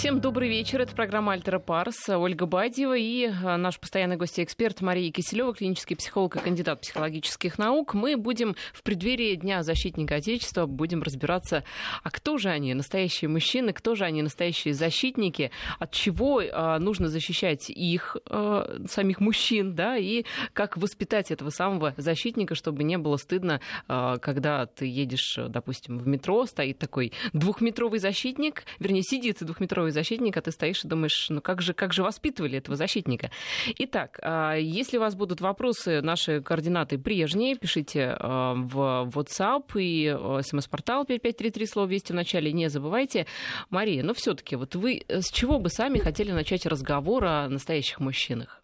Всем добрый вечер. Это программа «Альтера Парс». Ольга Бадьева и а, наш постоянный гость-эксперт Мария Киселева, клинический психолог и кандидат психологических наук. Мы будем в преддверии Дня защитника Отечества будем разбираться, а кто же они, настоящие мужчины, кто же они, настоящие защитники, от чего а, нужно защищать их, а, самих мужчин, да, и как воспитать этого самого защитника, чтобы не было стыдно, когда ты едешь, допустим, в метро, стоит такой двухметровый защитник, вернее, сидит двухметровый здоровый защитник, а ты стоишь и думаешь, ну как же, как же воспитывали этого защитника. Итак, а, если у вас будут вопросы, наши координаты прежние, пишите а, в WhatsApp и а, смс-портал 5533, слово «Вести» в начале не забывайте. Мария, ну все-таки, вот вы с чего бы сами хотели начать разговор о настоящих мужчинах?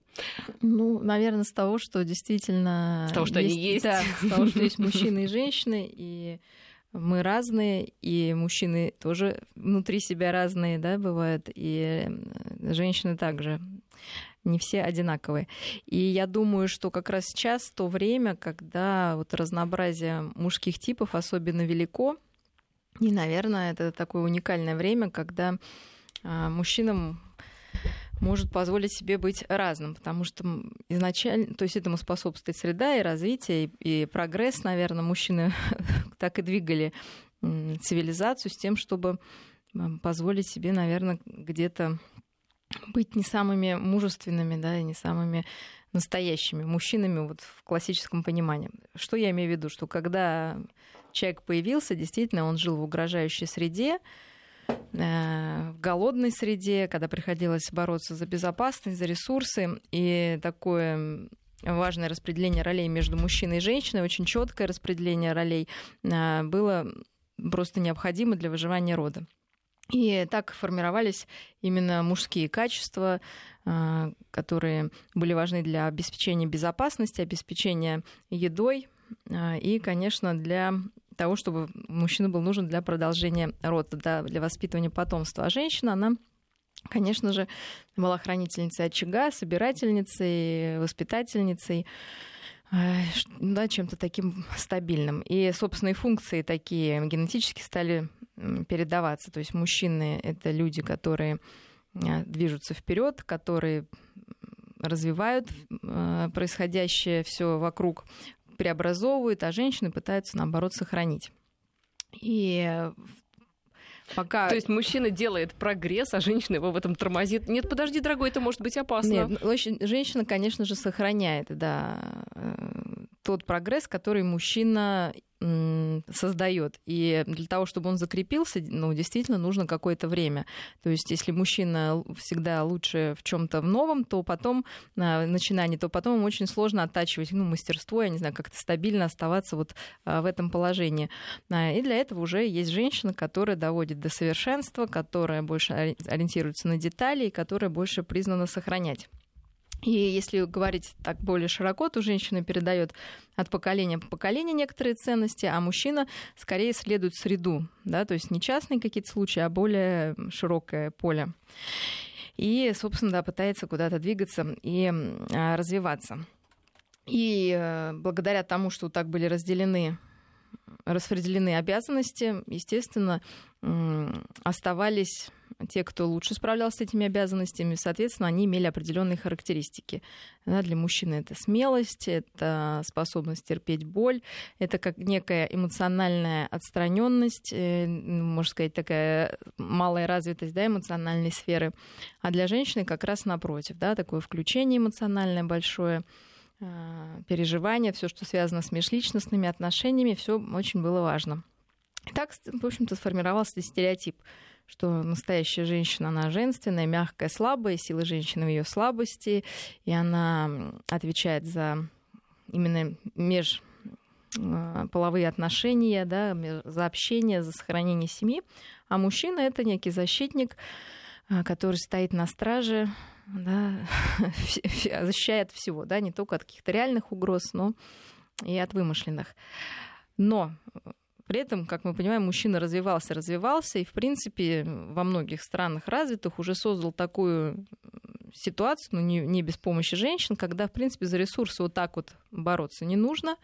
Ну, наверное, с того, что действительно... С того, что есть, они есть. Да, с того, что есть мужчины и женщины, и мы разные, и мужчины тоже внутри себя разные, да, бывают, и женщины также. Не все одинаковые. И я думаю, что как раз сейчас то время, когда вот разнообразие мужских типов особенно велико, и, наверное, это такое уникальное время, когда а, мужчинам может позволить себе быть разным, потому что изначально, то есть этому способствует среда и развитие, и, и прогресс, наверное, мужчины так и двигали цивилизацию с тем, чтобы позволить себе, наверное, где-то быть не самыми мужественными, да, и не самыми настоящими мужчинами вот в классическом понимании. Что я имею в виду? Что когда человек появился, действительно, он жил в угрожающей среде, в голодной среде, когда приходилось бороться за безопасность, за ресурсы. И такое важное распределение ролей между мужчиной и женщиной, очень четкое распределение ролей э, было просто необходимо для выживания рода. И так формировались именно мужские качества, э, которые были важны для обеспечения безопасности, обеспечения едой и, конечно, для того, чтобы мужчина был нужен для продолжения рода, да, для воспитывания потомства. А женщина, она конечно же, была хранительницей очага, собирательницей, воспитательницей, э, да, чем-то таким стабильным. И собственные функции такие генетически стали передаваться. То есть мужчины — это люди, которые э, движутся вперед, которые развивают э, происходящее все вокруг преобразовывают, а женщины пытаются, наоборот, сохранить. И Пока... То есть мужчина делает прогресс, а женщина его в этом тормозит. Нет, подожди, дорогой, это может быть опасно. Нет, женщина, конечно же, сохраняет, да, э, тот прогресс, который мужчина создает. И для того, чтобы он закрепился, ну, действительно нужно какое-то время. То есть, если мужчина всегда лучше в чем-то в новом, то потом на начинании, то потом ему очень сложно оттачивать ну, мастерство, я не знаю, как-то стабильно оставаться вот а, в этом положении. А, и для этого уже есть женщина, которая доводит до совершенства, которая больше ориентируется на детали и которая больше признана сохранять. И если говорить так более широко, то женщина передает от поколения по поколению некоторые ценности, а мужчина скорее следует среду, да, то есть не частные какие-то случаи, а более широкое поле. И, собственно, да, пытается куда-то двигаться и а, развиваться. И э, благодаря тому, что так были разделены распределены обязанности, естественно, оставались те, кто лучше справлялся с этими обязанностями, соответственно, они имели определенные характеристики. Для мужчины это смелость, это способность терпеть боль, это как некая эмоциональная отстраненность, э, можно сказать, такая малая развитость да, эмоциональной сферы. А для женщины как раз напротив, да, такое включение эмоциональное большое, переживания, все, что связано с межличностными отношениями, все очень было важно. Так, в общем-то, сформировался стереотип что настоящая женщина, она женственная, мягкая, слабая, сила женщины в ее слабости, и она отвечает за именно меж а, половые отношения, да, за общение, за сохранение семьи. А мужчина это некий защитник, а, который стоит на страже, да, защищает всего, да, не только от каких-то реальных угроз, но и от вымышленных. Но при этом, как мы понимаем, мужчина развивался, развивался, и, в принципе, во многих странах развитых уже создал такую ситуацию, ну, не, не без помощи женщин, когда, в принципе, за ресурсы вот так вот бороться не нужно.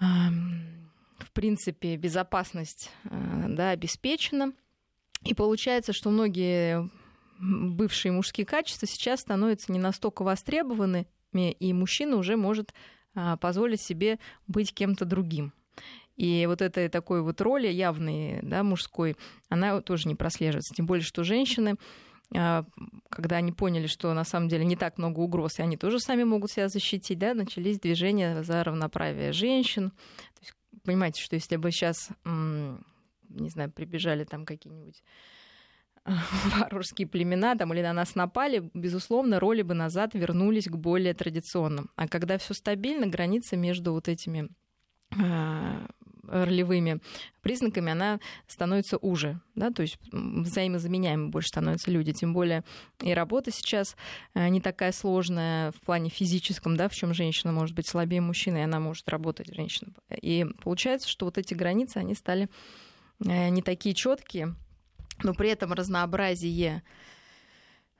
В принципе, безопасность да, обеспечена. И получается, что многие бывшие мужские качества сейчас становятся не настолько востребованы, и мужчина уже может а, позволить себе быть кем-то другим. И вот этой такой вот роли явной, да, мужской, она тоже не прослеживается. Тем более, что женщины а, когда они поняли, что на самом деле не так много угроз, и они тоже сами могут себя защитить, да, начались движения за равноправие женщин. То есть, понимаете, что если бы сейчас, не знаю, прибежали там какие-нибудь варварские племена там, или на нас напали, безусловно, роли бы назад вернулись к более традиционным. А когда все стабильно, граница между вот этими а, ролевыми признаками, она становится уже, да, то есть взаимозаменяемы больше становятся люди, тем более и работа сейчас э, не такая сложная в плане физическом, да, в чем женщина может быть слабее мужчины, и она может работать, женщина. И получается, что вот эти границы, они стали э, не такие четкие, но при этом разнообразие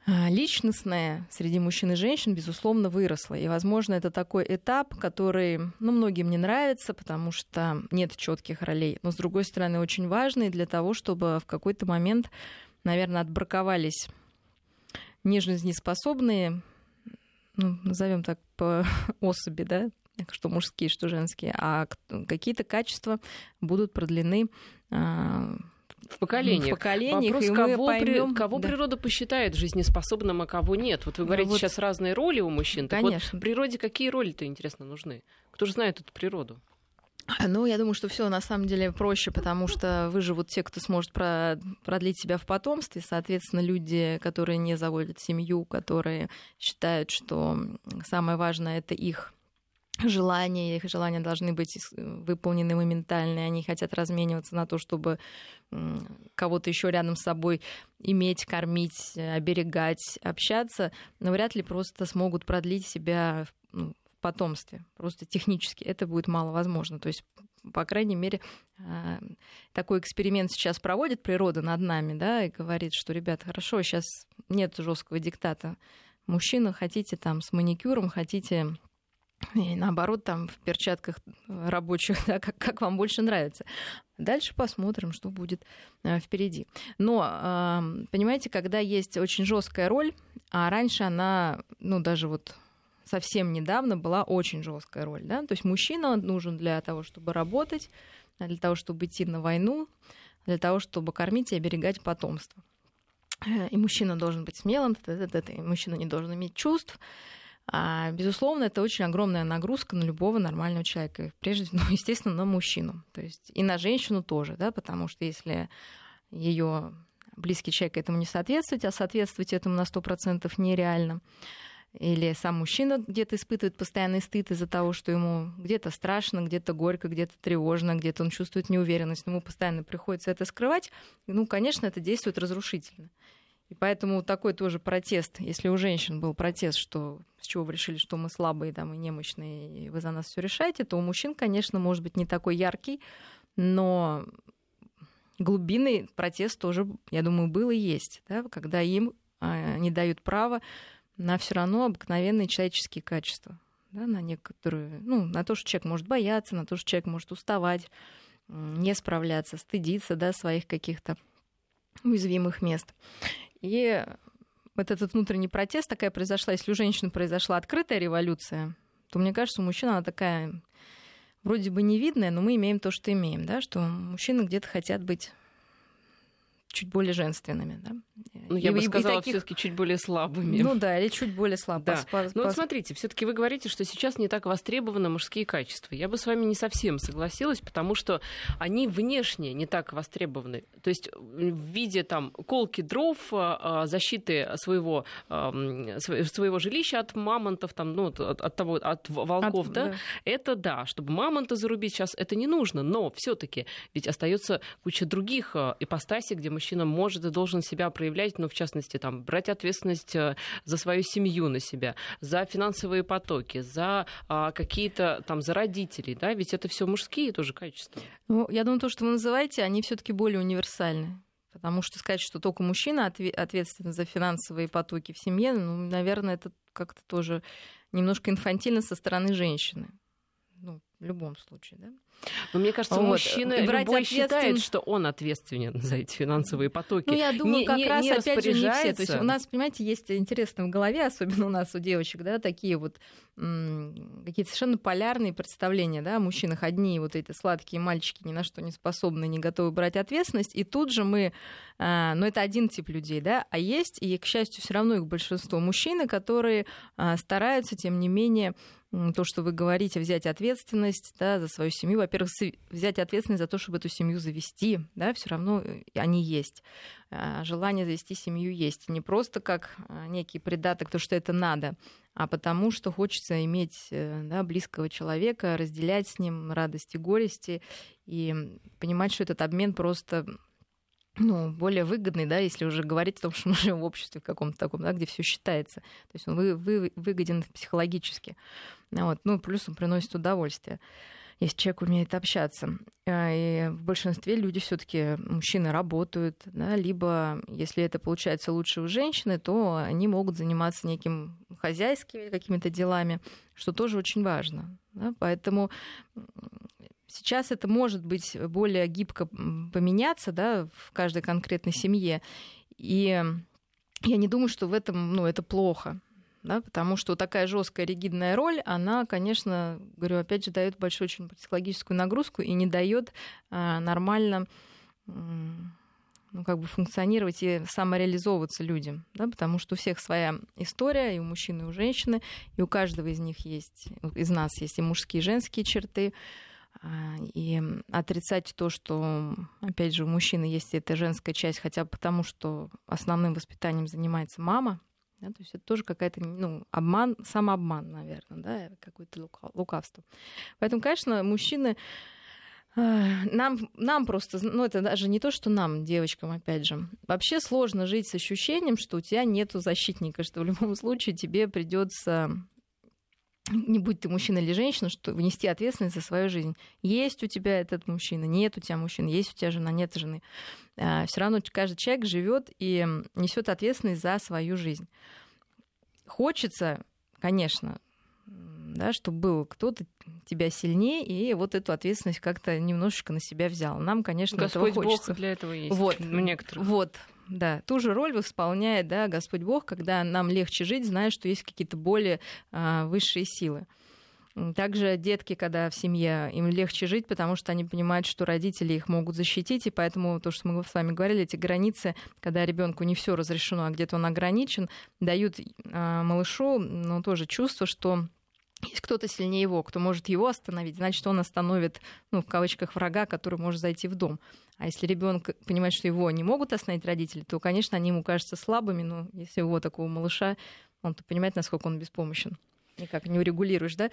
а, личностное среди мужчин и женщин, безусловно, выросло. И, возможно, это такой этап, который ну, многим не нравится, потому что нет четких ролей. Но, с другой стороны, очень важный для того, чтобы в какой-то момент, наверное, отбраковались нежизнеспособные, ну, назовем так, по особи, да, что мужские, что женские, а какие-то качества будут продлены а, в поколениях. В поколениях Вопрос, кого, поймем, при, кого да. природа посчитает жизнеспособным, а кого нет. Вот вы говорите вот... сейчас разные роли у мужчин. Так Конечно. вот, природе какие роли-то, интересно, нужны? Кто же знает эту природу? Ну, я думаю, что все на самом деле проще, потому что выживут те, кто сможет продлить себя в потомстве. Соответственно, люди, которые не заводят семью, которые считают, что самое важное это их желания, их желания должны быть выполнены моментально, они хотят размениваться на то, чтобы кого-то еще рядом с собой иметь, кормить, оберегать, общаться, но вряд ли просто смогут продлить себя ну, в потомстве. Просто технически это будет маловозможно. То есть по крайней мере, а, такой эксперимент сейчас проводит природа над нами, да, и говорит, что, ребята, хорошо, сейчас нет жесткого диктата. Мужчина, хотите там с маникюром, хотите и наоборот, там в перчатках рабочих, да, как, как вам больше нравится. Дальше посмотрим, что будет э, впереди. Но, э, понимаете, когда есть очень жесткая роль, а раньше она, ну, даже вот совсем недавно была очень жесткая роль, да, то есть мужчина нужен для того, чтобы работать, для того, чтобы идти на войну, для того, чтобы кормить и оберегать потомство. Э, и мужчина должен быть смелым, и мужчина не должен иметь чувств, а, безусловно, это очень огромная нагрузка на любого нормального человека. Прежде всего, ну, естественно, на мужчину. То есть и на женщину тоже, да, потому что если ее близкий человек этому не соответствует, а соответствовать этому на 100% нереально, или сам мужчина где-то испытывает постоянный стыд из-за того, что ему где-то страшно, где-то горько, где-то тревожно, где-то он чувствует неуверенность, но ему постоянно приходится это скрывать, ну, конечно, это действует разрушительно. И поэтому такой тоже протест, если у женщин был протест, что с чего вы решили, что мы слабые там, и немощные, и вы за нас все решаете, то у мужчин, конечно, может быть не такой яркий, но глубинный протест тоже, я думаю, был и есть, да, когда им а, не дают права на все равно обыкновенные человеческие качества, да, на некоторые, ну, на то, что человек может бояться, на то, что человек может уставать, не справляться, стыдиться, да, своих каких-то уязвимых мест. И вот этот внутренний протест такая произошла. Если у женщины произошла открытая революция, то, мне кажется, у мужчин она такая вроде бы невидная, но мы имеем то, что имеем, да, что мужчины где-то хотят быть чуть более женственными. Да? Ну, я и, бы сказала, таких... все-таки чуть более слабыми. Ну да, или чуть более слабыми. Да. По, ну вот смотрите, все-таки вы говорите, что сейчас не так востребованы мужские качества. Я бы с вами не совсем согласилась, потому что они внешне не так востребованы. То есть в виде там колки дров, а, а, защиты своего, своего жилища от мамонтов, там, ну, от, от того, от волков, от, да, да, это да, чтобы мамонта зарубить сейчас это не нужно, но все-таки ведь остается куча других а, ипостасей, где мужчина может и должен себя проявлять, ну, в частности, там, брать ответственность э, за свою семью на себя, за финансовые потоки, за а, какие-то там, за родителей, да, ведь это все мужские тоже качества. Ну, я думаю, то, что вы называете, они все-таки более универсальны. Потому что сказать, что только мужчина ответственен за финансовые потоки в семье, ну, наверное, это как-то тоже немножко инфантильно со стороны женщины. Ну, в любом случае, да. Но мне кажется, вот. мужчина любой ответствен... считает, что он ответственен за эти финансовые потоки. Ну, я думаю, не, как не, раз, не опять же, не все. То есть у нас, понимаете, есть интересно в голове, особенно у нас, у девочек, да, такие вот какие-то совершенно полярные представления, да, о мужчинах. Одни вот эти сладкие мальчики ни на что не способны, не готовы брать ответственность, и тут же мы, а, ну, это один тип людей, да, а есть, и, к счастью, все равно их большинство мужчины, которые а, стараются, тем не менее, то, что вы говорите, взять ответственность да, за свою семью. Во-первых, взять ответственность за то, чтобы эту семью завести, да, все равно э, они есть. А, желание завести семью есть. Не просто как а, некий придаток, то, что это надо, а потому что хочется иметь э, да, близкого человека, разделять с ним радости, горести и понимать, что этот обмен просто ну, более выгодный, да, если уже говорить о том, что мы живем в обществе каком-то таком, да, где все считается. То есть он вы, вы, выгоден психологически. Вот. Ну, плюс он приносит удовольствие если человек умеет общаться. А, и в большинстве люди все-таки мужчины работают, да, либо если это получается лучше у женщины, то они могут заниматься неким хозяйскими какими-то делами, что тоже очень важно. Да, поэтому Сейчас это может быть более гибко поменяться да, в каждой конкретной семье. И я не думаю, что в этом ну, это плохо. Да, потому что такая жесткая ригидная роль, она, конечно, говорю, опять же, дает большую очень психологическую нагрузку и не дает а, нормально ну, как бы функционировать и самореализовываться людям, да, потому что у всех своя история, и у мужчин, и у женщины, и у каждого из них есть, из нас есть и мужские, и женские черты, а, и отрицать то, что, опять же, у мужчины есть эта женская часть, хотя бы потому, что основным воспитанием занимается мама, да, то есть это тоже какая-то, ну, обман, самообман, наверное, да, какое-то лукавство. Поэтому, конечно, мужчины нам, нам просто, ну это даже не то, что нам, девочкам, опять же, вообще сложно жить с ощущением, что у тебя нету защитника, что в любом случае тебе придется не будь ты мужчина или женщина, что внести ответственность за свою жизнь. Есть у тебя этот мужчина, нет у тебя мужчины, есть у тебя жена, нет жены. А, Все равно каждый человек живет и несет ответственность за свою жизнь. Хочется, конечно, да, чтобы был кто-то тебя сильнее, и вот эту ответственность как-то немножечко на себя взял. Нам, конечно, Господь этого хочется. Бог для этого есть. Вот, у некоторых. Вот, да, ту же роль исполняет да, Господь Бог, когда нам легче жить, зная, что есть какие-то более а, высшие силы. Также детки, когда в семье, им легче жить, потому что они понимают, что родители их могут защитить, и поэтому то, что мы с вами говорили, эти границы, когда ребенку не все разрешено, а где-то он ограничен, дают а, малышу ну, тоже чувство, что есть кто-то сильнее его, кто может его остановить, значит, он остановит, ну, в кавычках, врага, который может зайти в дом. А если ребенок понимает, что его не могут остановить родители, то, конечно, они ему кажутся слабыми, но если его такого малыша, он-то понимает, насколько он беспомощен. Никак не урегулируешь, да?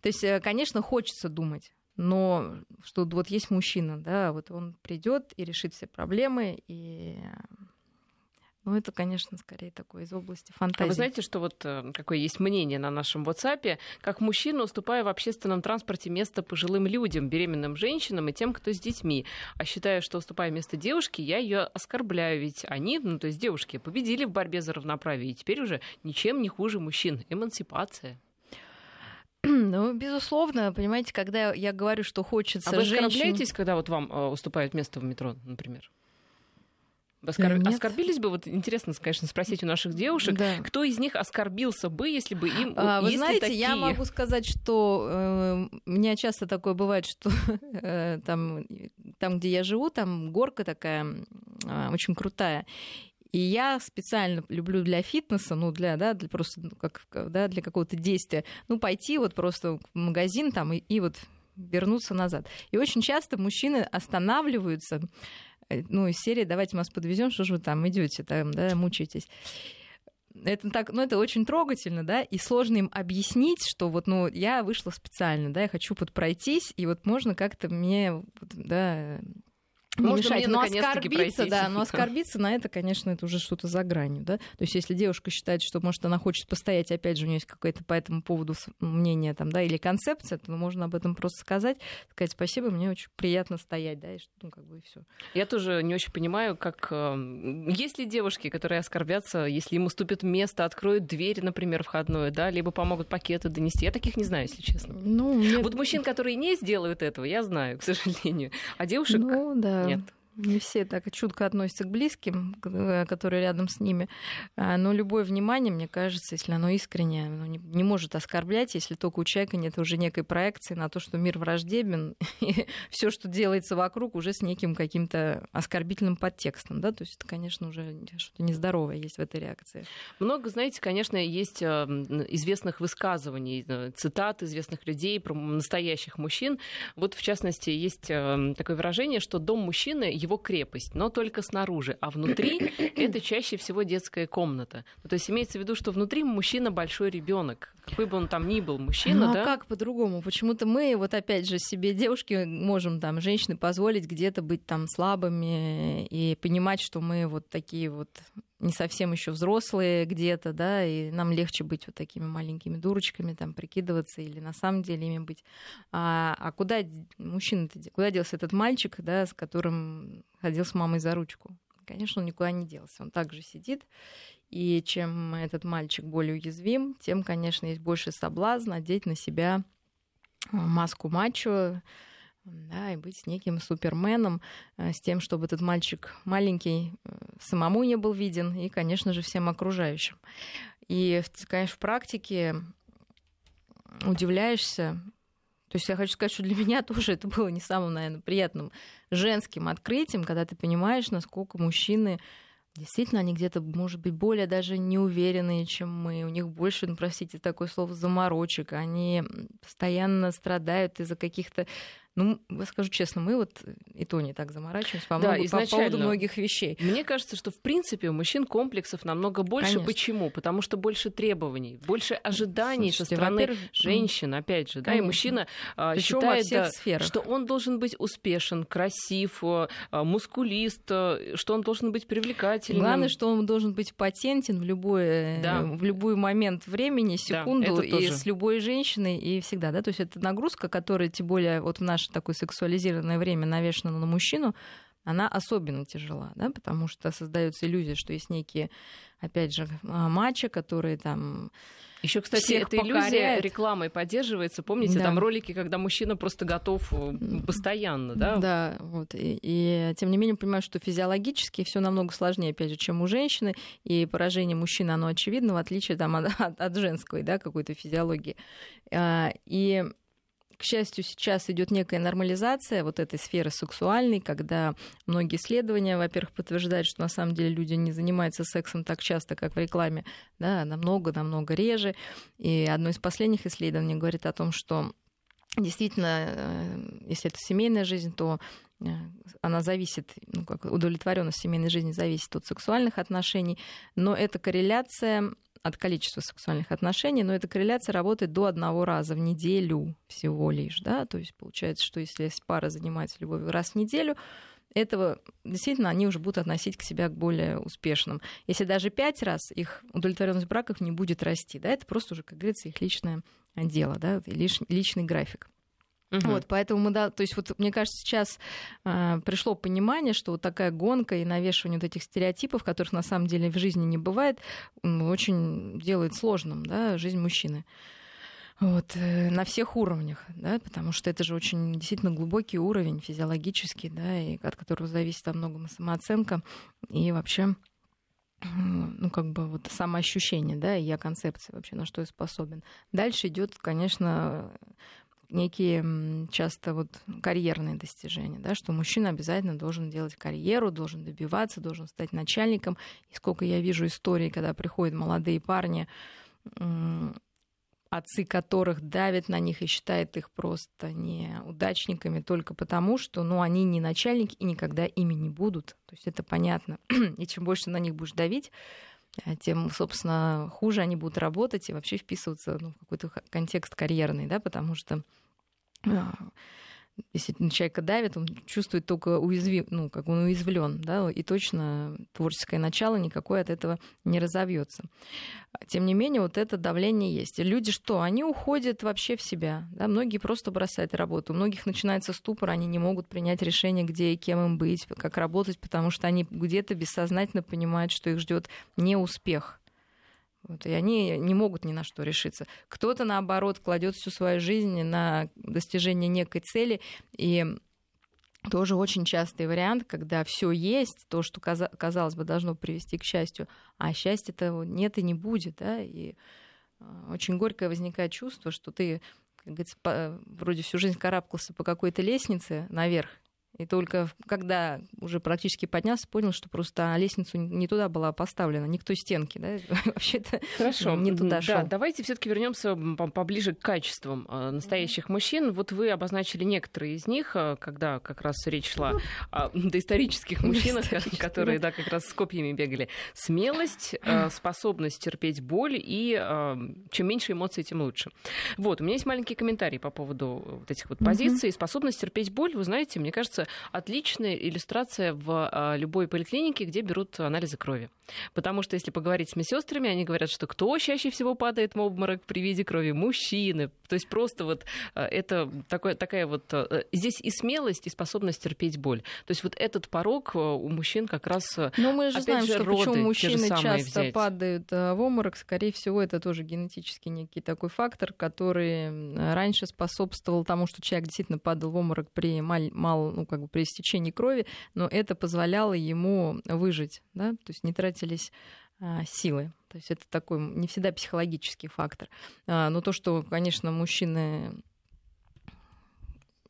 То есть, э, конечно, хочется думать, но что вот есть мужчина, да, вот он придет и решит все проблемы, и ну, это, конечно, скорее такое из области фантазии. А вы знаете, что вот э, какое есть мнение на нашем WhatsApp, как мужчина, уступая в общественном транспорте место пожилым людям, беременным женщинам и тем, кто с детьми. А считая, что уступая место девушке, я ее оскорбляю, ведь они, ну, то есть девушки, победили в борьбе за равноправие, и теперь уже ничем не хуже мужчин. Эмансипация. Ну, безусловно, понимаете, когда я говорю, что хочется А вы женщин... оскорбляетесь, когда вот вам э, уступают место в метро, например? Оскор... Нет. Оскорбились бы, вот интересно, конечно, спросить у наших девушек, да. кто из них оскорбился бы, если бы им... А, вы знаете, такие... я могу сказать, что э, у меня часто такое бывает, что э, там, там, где я живу, там горка такая э, очень крутая. И я специально люблю для фитнеса, ну, для, да, для просто, ну, как, да, для какого-то действия, ну, пойти вот просто в магазин там и, и вот вернуться назад. И очень часто мужчины останавливаются Э, ну, из серии «Давайте мы вас подвезем, что же вы там идете, там, да, мучаетесь». Это так, ну, это очень трогательно, да, и сложно им объяснить, что вот, ну, я вышла специально, да, я хочу вот пройтись, и вот можно как-то мне, да, не Можно мешать. Но оскорбиться, да, но оскорбиться на это, конечно, это уже что-то за гранью, да. То есть, если девушка считает, что, может, она хочет постоять, опять же, у нее есть какое-то по этому поводу мнение там, да, или концепция, то можно об этом просто сказать, сказать спасибо, мне очень приятно стоять, да, и что, ну, как бы и все. Я тоже не очень понимаю, как... Э, есть ли девушки, которые оскорбятся, если им уступят место, откроют дверь, например, входную, да, либо помогут пакеты донести? Я таких не знаю, если честно. Ну, нет. Вот мужчин, которые не сделают этого, я знаю, к сожалению. А девушек ну, да. Нет не все так чутко относятся к близким, э, которые рядом с ними. А, но любое внимание, мне кажется, если оно искреннее, оно не, не может оскорблять, если только у человека нет уже некой проекции на то, что мир враждебен, и все, что делается вокруг, уже с неким каким-то оскорбительным подтекстом. Да? То есть это, конечно, уже что-то нездоровое есть в этой реакции. Много, знаете, конечно, есть э, известных высказываний, э, цитат известных людей про настоящих мужчин. Вот, в частности, есть такое выражение, что дом мужчины его крепость, но только снаружи, а внутри это чаще всего детская комната. Ну, то есть имеется в виду, что внутри мужчина большой ребенок, какой бы он там ни был мужчина, ну, а да? как по-другому? Почему-то мы, вот опять же, себе девушки можем там, женщины, позволить где-то быть там слабыми и понимать, что мы вот такие вот не совсем еще взрослые где-то, да, и нам легче быть вот такими маленькими дурочками, там, прикидываться или на самом деле ими быть. А, а куда мужчина, куда делся этот мальчик, да, с которым ходил с мамой за ручку? Конечно, он никуда не делся, он также сидит. И чем этот мальчик более уязвим, тем, конечно, есть больше соблазн одеть на себя маску мачо, да, и быть неким суперменом, э, с тем, чтобы этот мальчик маленький э, самому не был виден и, конечно же, всем окружающим. И, конечно, в практике удивляешься. То есть я хочу сказать, что для меня тоже это было не самым, наверное, приятным женским открытием, когда ты понимаешь, насколько мужчины Действительно, они где-то, может быть, более даже неуверенные, чем мы. У них больше, ну, простите, такое слово, заморочек. Они постоянно страдают из-за каких-то ну, скажу честно, мы вот и то не так заморачиваемся по, да, много, по поводу многих вещей. Мне кажется, что в принципе у мужчин комплексов намного больше. Конечно. Почему? Потому что больше требований, больше ожиданий Слушайте, со стороны женщин, опять же, Конечно. да, и мужчина а, Причем считает, да, что он должен быть успешен, красив, а, мускулист, что он должен быть привлекательным. Главное, что он должен быть патентен в любой, да. в любой момент времени, секунду, да, и с любой женщиной, и всегда, да, то есть это нагрузка, которая, тем более, вот в наш наше такое сексуализированное время навешено на мужчину, она особенно тяжела, да, потому что создается иллюзия, что есть некие, опять же, а, матчи, которые там еще, кстати, эта иллюзия рекламой поддерживается. Помните, да. там ролики, когда мужчина просто готов э, постоянно, да? Да, вот. И, и тем не менее понимаю, что физиологически все намного сложнее, опять же, чем у женщины, и поражение мужчины, оно очевидно, в отличие там, от, от, от женской, да, какой-то физиологии. А, и к счастью, сейчас идет некая нормализация вот этой сферы сексуальной, когда многие исследования, во-первых, подтверждают, что на самом деле люди не занимаются сексом так часто, как в рекламе, да, намного-намного реже. И одно из последних исследований говорит о том, что действительно, э, если это семейная жизнь, то э, она зависит, ну, как удовлетворенность семейной жизни зависит от сексуальных отношений, но эта корреляция от количества сексуальных отношений, но эта корреляция работает до одного раза в неделю всего лишь, да, то есть получается, что если пара занимается любовью раз в неделю, этого действительно они уже будут относить к себя к более успешным. Если даже пять раз их удовлетворенность браков не будет расти, да, это просто уже, как говорится, их личное дело, да, личный график. Угу. Вот, поэтому мы, да, то есть вот мне кажется, сейчас э, пришло понимание, что вот такая гонка и навешивание вот этих стереотипов, которых на самом деле в жизни не бывает, очень делает сложным, да, жизнь мужчины. Вот, э, на всех уровнях, да, потому что это же очень действительно глубокий уровень физиологический, да, и от которого зависит во многом самооценка и вообще ну, как бы вот самоощущение, да, и я концепция вообще, на что я способен. Дальше идет, конечно, некие часто вот карьерные достижения, да, что мужчина обязательно должен делать карьеру, должен добиваться, должен стать начальником. И сколько я вижу историй, когда приходят молодые парни, отцы которых давят на них и считают их просто неудачниками только потому, что ну, они не начальники и никогда ими не будут. То есть это понятно. И чем больше на них будешь давить, а тем, собственно, хуже они будут работать и вообще вписываться ну, в какой-то контекст карьерный, да, потому что если на человека давит, он чувствует только уязвим, ну, как он уязвлен, да, и точно творческое начало никакое от этого не разовьется. Тем не менее, вот это давление есть. Люди что? Они уходят вообще в себя. Да? Многие просто бросают работу. У многих начинается ступор, они не могут принять решение, где и кем им быть, как работать, потому что они где-то бессознательно понимают, что их ждет не успех. Вот, и они не могут ни на что решиться. Кто-то, наоборот, кладет всю свою жизнь на достижение некой цели, и тоже очень частый вариант, когда все есть, то, что, казалось бы, должно привести к счастью, а счастья-то нет и не будет. Да? И а, очень горькое возникает чувство, что ты, как говорится, вроде всю жизнь карабкался по какой-то лестнице наверх, и только когда уже практически поднялся, понял, что просто лестницу не туда была поставлена, не к той стенке, да, вообще-то Хорошо. не туда шел. Да, давайте все-таки вернемся поближе к качествам э, настоящих мужчин. Вот вы обозначили некоторые из них, э, когда как раз речь шла о доисторических мужчинах, которые, да, как раз с копьями бегали. Смелость, э, способность терпеть боль и чем меньше эмоций, тем лучше. Вот, у меня есть маленький комментарий по поводу вот этих вот позиций. Способность терпеть боль, вы знаете, мне кажется, отличная иллюстрация в а, любой поликлинике, где берут анализы крови. Потому что если поговорить с медсестрами, они говорят, что кто чаще всего падает в обморок при виде крови? Мужчины. То есть просто вот а, это такое, такая вот... А, здесь и смелость, и способность терпеть боль. То есть вот этот порог у мужчин как раз... Но мы же знаем, же, что почему мужчины часто взять. падают в обморок. Скорее всего, это тоже генетический некий такой фактор, который раньше способствовал тому, что человек действительно падал в обморок при мал, мал ну, как бы при истечении крови, но это позволяло ему выжить, да, то есть не тратились а, силы. То есть это такой не всегда психологический фактор. А, но то, что, конечно, мужчины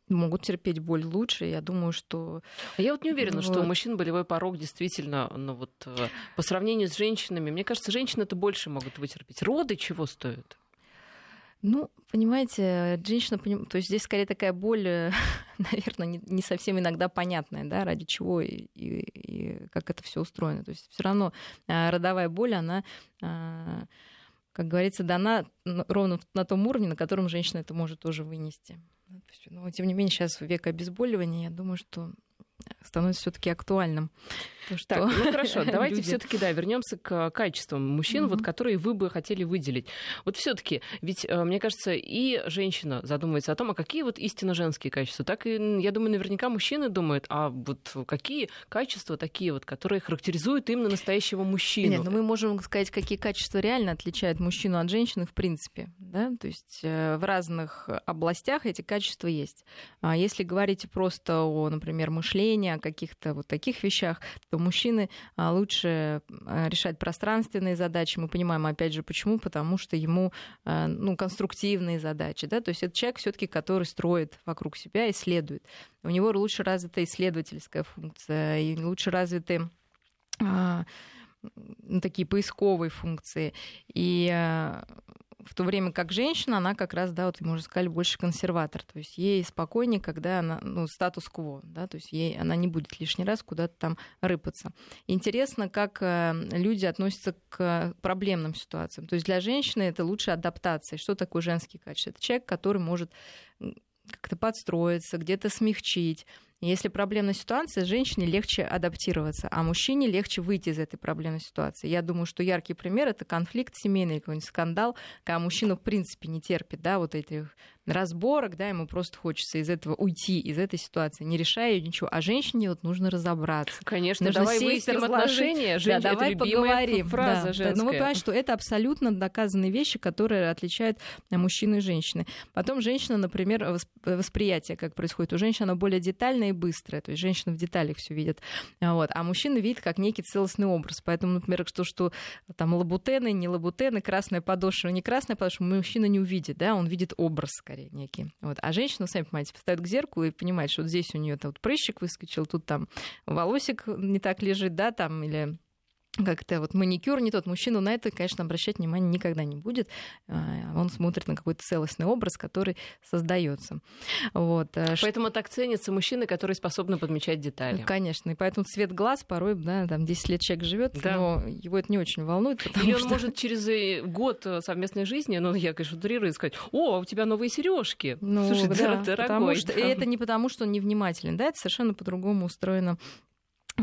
могут терпеть боль лучше. Я думаю, что... Я вот не уверена, вот. что у мужчин болевой порог действительно, ну вот, э, по сравнению с женщинами, мне кажется, женщины это больше могут вытерпеть. Роды чего стоят? Ну, понимаете, женщина, то есть здесь скорее такая боль, э, наверное, не, не совсем иногда понятная, да, ради чего и, и, и как это все устроено. То есть все равно а, родовая боль, она, а, как говорится, дана ровно на том уровне, на котором женщина это может тоже вынести. Но, тем не менее, сейчас век обезболивания, я думаю, что становится все-таки актуальным. То, что так, ну хорошо, давайте люди... все-таки да, вернемся к качествам мужчин, угу. вот, которые вы бы хотели выделить. Вот все-таки, ведь э, мне кажется, и женщина задумывается о том, а какие вот истинно женские качества. Так и, я думаю, наверняка мужчины думают, а вот какие качества такие вот, которые характеризуют именно настоящего мужчину. Нет, но ну мы можем сказать, какие качества реально отличают мужчину от женщины в принципе. Да? То есть э, в разных областях эти качества есть. А если говорить просто о, например, мышлении, о каких-то вот таких вещах, то мужчины а, лучше а, решать пространственные задачи. Мы понимаем, опять же, почему? Потому что ему а, ну, конструктивные задачи. Да? То есть это человек все-таки, который строит вокруг себя, исследует. У него лучше развита исследовательская функция, и лучше развиты такие поисковые функции. И в то время как женщина, она как раз, да, вот мы уже сказали, больше консерватор. То есть ей спокойнее, когда она, ну, статус-кво, да, то есть ей она не будет лишний раз куда-то там рыпаться. Интересно, как э, люди относятся к проблемным ситуациям. То есть для женщины это лучше адаптация. Что такое женский качество? Это человек, который может как-то подстроиться, где-то смягчить, если проблемная ситуация, женщине легче адаптироваться, а мужчине легче выйти из этой проблемной ситуации. Я думаю, что яркий пример это конфликт семейный, какой-нибудь скандал, когда мужчина в принципе не терпит да, вот этих разборок, да, ему просто хочется из этого уйти, из этой ситуации, не решая ничего. А женщине вот нужно разобраться. Конечно, нужно давай сесть, выясним отношения. Жень, да, давай поговорим. Фраза да, женская. Да, но мы понимаем, что это абсолютно доказанные вещи, которые отличают мужчину и женщины. Потом женщина, например, восприятие, как происходит у женщины, оно более детальное и быстрое. То есть женщина в деталях все видит. Вот. А мужчина видит как некий целостный образ. Поэтому, например, что, что там лабутены, не лабутены, красная подошва, не красная подошва, мужчина не увидит, да, он видит образ скорее некий. Вот. А женщина, сами понимаете, встает к зеркалу и понимает, что вот здесь у нее вот прыщик выскочил, тут там волосик не так лежит, да, там, или как-то вот маникюр не тот. Мужчина на это, конечно, обращать внимание никогда не будет. А, он смотрит на какой-то целостный образ, который создается. Вот. Э, поэтому так ценятся мужчины, которые способны подмечать детали. Конечно. И поэтому цвет глаз порой, да, там 10 лет человек живет, да. но его это не очень волнует. Или он что... может через э, год э, совместной жизни, ну, я, конечно, утрирую, сказать, о, у тебя новые сережки. Ну, Слушай, да, дорогой. Потому что... И это не потому, что он невнимателен, да, это совершенно по-другому устроено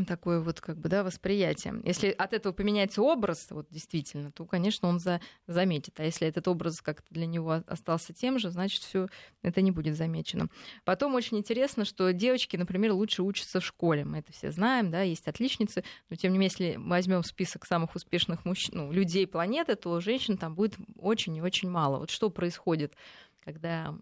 такое вот как бы да восприятие. Если от этого поменяется образ, вот действительно, то, конечно, он за, заметит. А если этот образ как-то для него остался тем же, значит, все это не будет замечено. Потом очень интересно, что девочки, например, лучше учатся в школе. Мы это все знаем, да, есть отличницы, но тем не менее, если возьмем список самых успешных мужчин, ну, людей планеты, то женщин там будет очень и очень мало. Вот что происходит, когда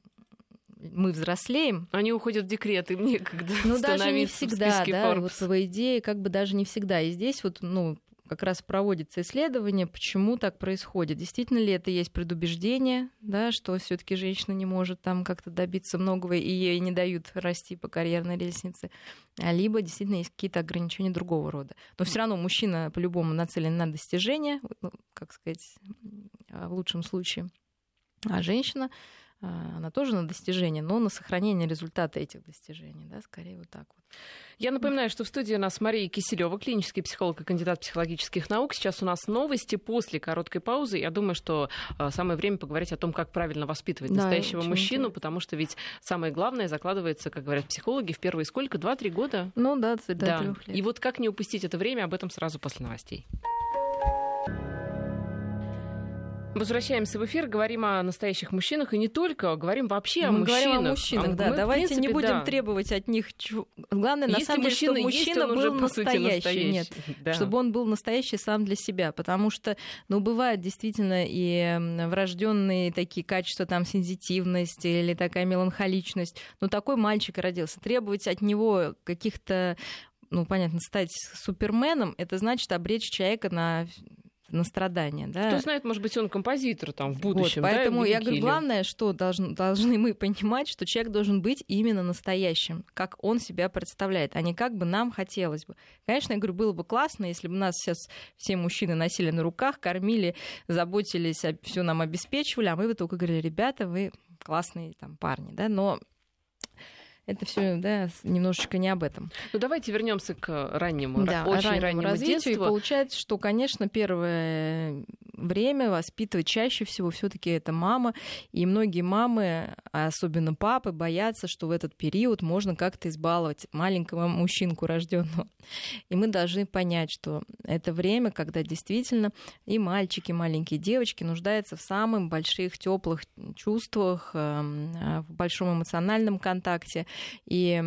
мы взрослеем. Они уходят в декрет, им некогда Ну, даже не всегда, да, Forbes. вот по идее, как бы даже не всегда. И здесь вот, ну, как раз проводится исследование, почему так происходит. Действительно ли это есть предубеждение, да, что все таки женщина не может там как-то добиться многого, и ей не дают расти по карьерной лестнице, а либо действительно есть какие-то ограничения другого рода. Но все равно мужчина по-любому нацелен на достижение, ну, как сказать, в лучшем случае, а женщина а, она тоже на достижение, но на сохранение результата этих достижений, да, скорее вот так вот. Я напоминаю, что в студии у нас Мария Киселева, клинический психолог и кандидат психологических наук. Сейчас у нас новости после короткой паузы. Я думаю, что а, самое время поговорить о том, как правильно воспитывать да, настоящего мужчину, интересно. потому что ведь самое главное закладывается, как говорят психологи, в первые сколько? Два-три года? Ну да, до да. лет. И вот как не упустить это время, об этом сразу после новостей. Возвращаемся в эфир, говорим о настоящих мужчинах и не только, говорим вообще о Мы мужчинах. говорим о мужчинах, а да. Мы, Давайте принципе, не будем да. требовать от них. Главное, на самом деле, чтобы мужчина есть, был настоящий. настоящий. Нет, да. чтобы он был настоящий сам для себя. Потому что, ну, бывают действительно и врожденные такие качества, там, сензитивность или такая меланхоличность. Но такой мальчик родился. Требовать от него каких-то ну, понятно, стать суперменом, это значит обречь человека на на страдания. Да? Кто знает, может быть, он композитор там в будущем. Вот, поэтому да, я говорю, главное, что должны, должны мы понимать, что человек должен быть именно настоящим, как он себя представляет, а не как бы нам хотелось бы. Конечно, я говорю, было бы классно, если бы нас сейчас все мужчины носили на руках, кормили, заботились, все нам обеспечивали, а мы бы только говорили, ребята, вы классные там парни, да, но это все, да, немножечко не об этом. Ну давайте вернемся к раннему, да, очень раннему, раннему развитию. Детству. И получается, что, конечно, первое время воспитывать чаще всего все-таки это мама. И многие мамы, особенно папы, боятся, что в этот период можно как-то избаловать маленького мужчинку рожденного. И мы должны понять, что это время, когда действительно и мальчики, и маленькие девочки нуждаются в самых больших теплых чувствах, эм, в большом эмоциональном контакте. И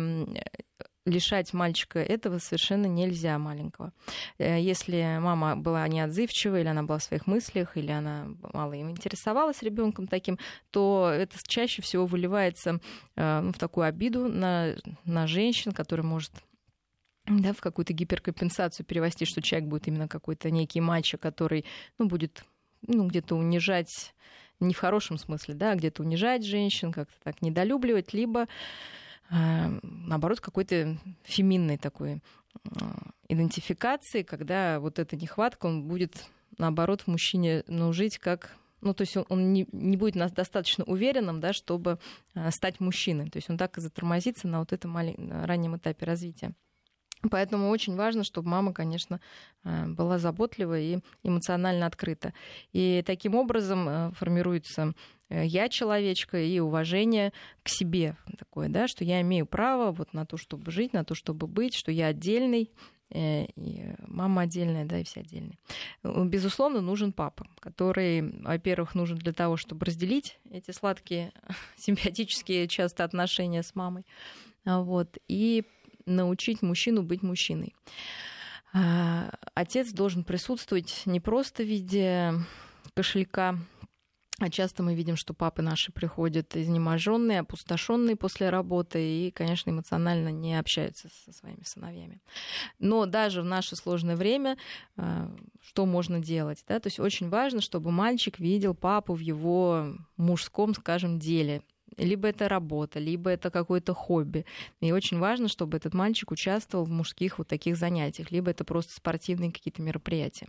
лишать мальчика этого совершенно нельзя маленького. Э, если мама была неотзывчива, или она была в своих мыслях, или она мало им интересовалась ребенком таким, то это чаще всего выливается э, ну, в такую обиду на, на женщин, который может да, в какую-то гиперкомпенсацию перевести, что человек будет именно какой-то некий мальчик, который ну, будет ну, где-то унижать, не в хорошем смысле, да, а где-то унижать женщин, как-то так недолюбливать, либо наоборот, какой-то феминной такой а, идентификации, когда вот эта нехватка, он будет, наоборот, в мужчине ну, жить как ну, то есть он, не, не будет нас достаточно уверенным, да, чтобы а, стать мужчиной. То есть он так и затормозится на вот этом малень... раннем этапе развития. Поэтому очень важно, чтобы мама, конечно, была заботлива и эмоционально открыта. И таким образом формируется я человечка и уважение к себе такое, да, что я имею право вот на то, чтобы жить, на то, чтобы быть, что я отдельный, э, и мама отдельная, да, и все отдельные. Безусловно, нужен папа, который, во-первых, нужен для того, чтобы разделить эти сладкие симбиотические часто отношения с мамой, а вот, и научить мужчину быть мужчиной. А, отец должен присутствовать не просто в виде кошелька а часто мы видим, что папы наши приходят изнеможенные, опустошенные после работы и, конечно, эмоционально не общаются со своими сыновьями. Но даже в наше сложное время э, что можно делать? Да? То есть очень важно, чтобы мальчик видел папу в его мужском, скажем, деле, либо это работа, либо это какое-то хобби. И очень важно, чтобы этот мальчик участвовал в мужских вот таких занятиях, либо это просто спортивные какие-то мероприятия.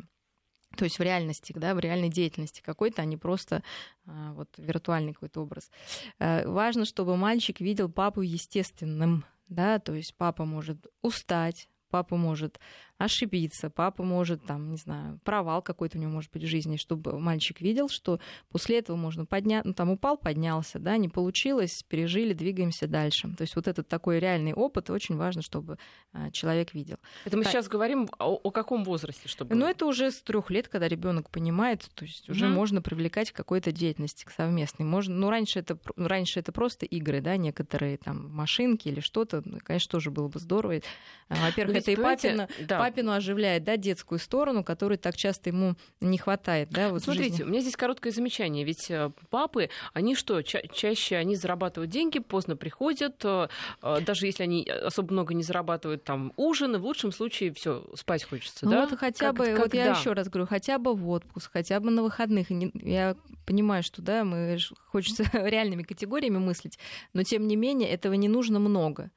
То есть в реальности, да, в реальной деятельности какой-то, а не просто а, вот виртуальный какой-то образ. А, важно, чтобы мальчик видел папу естественным, да, то есть папа может устать, папа может ошибиться, папа может, там, не знаю, провал какой-то у него может быть в жизни, чтобы мальчик видел, что после этого можно подняться, ну, там упал, поднялся, да, не получилось, пережили, двигаемся дальше. То есть вот этот такой реальный опыт очень важно, чтобы а, человек видел. Это мы так. сейчас говорим о, о каком возрасте, чтобы... Ну, это уже с трех лет, когда ребенок понимает, то есть уже mm-hmm. можно привлекать к какой-то деятельности к совместной. Можно, ну, раньше это, раньше это просто игры, да, некоторые там машинки или что-то, ну, конечно, тоже было бы здорово. А, во-первых, это и папина, да папину оживляет, да, детскую сторону, которой так часто ему не хватает, да, вот Смотрите, у меня здесь короткое замечание, ведь э, папы, они что, ча- чаще они зарабатывают деньги, поздно приходят, э, э, даже если они особо много не зарабатывают, там, ужины, в лучшем случае все спать хочется, ну, да? Вот хотя как, бы, когда? вот я еще раз говорю, хотя бы в отпуск, хотя бы на выходных. Я понимаю, что, да, мы хочется реальными категориями мыслить, но тем не менее этого не нужно много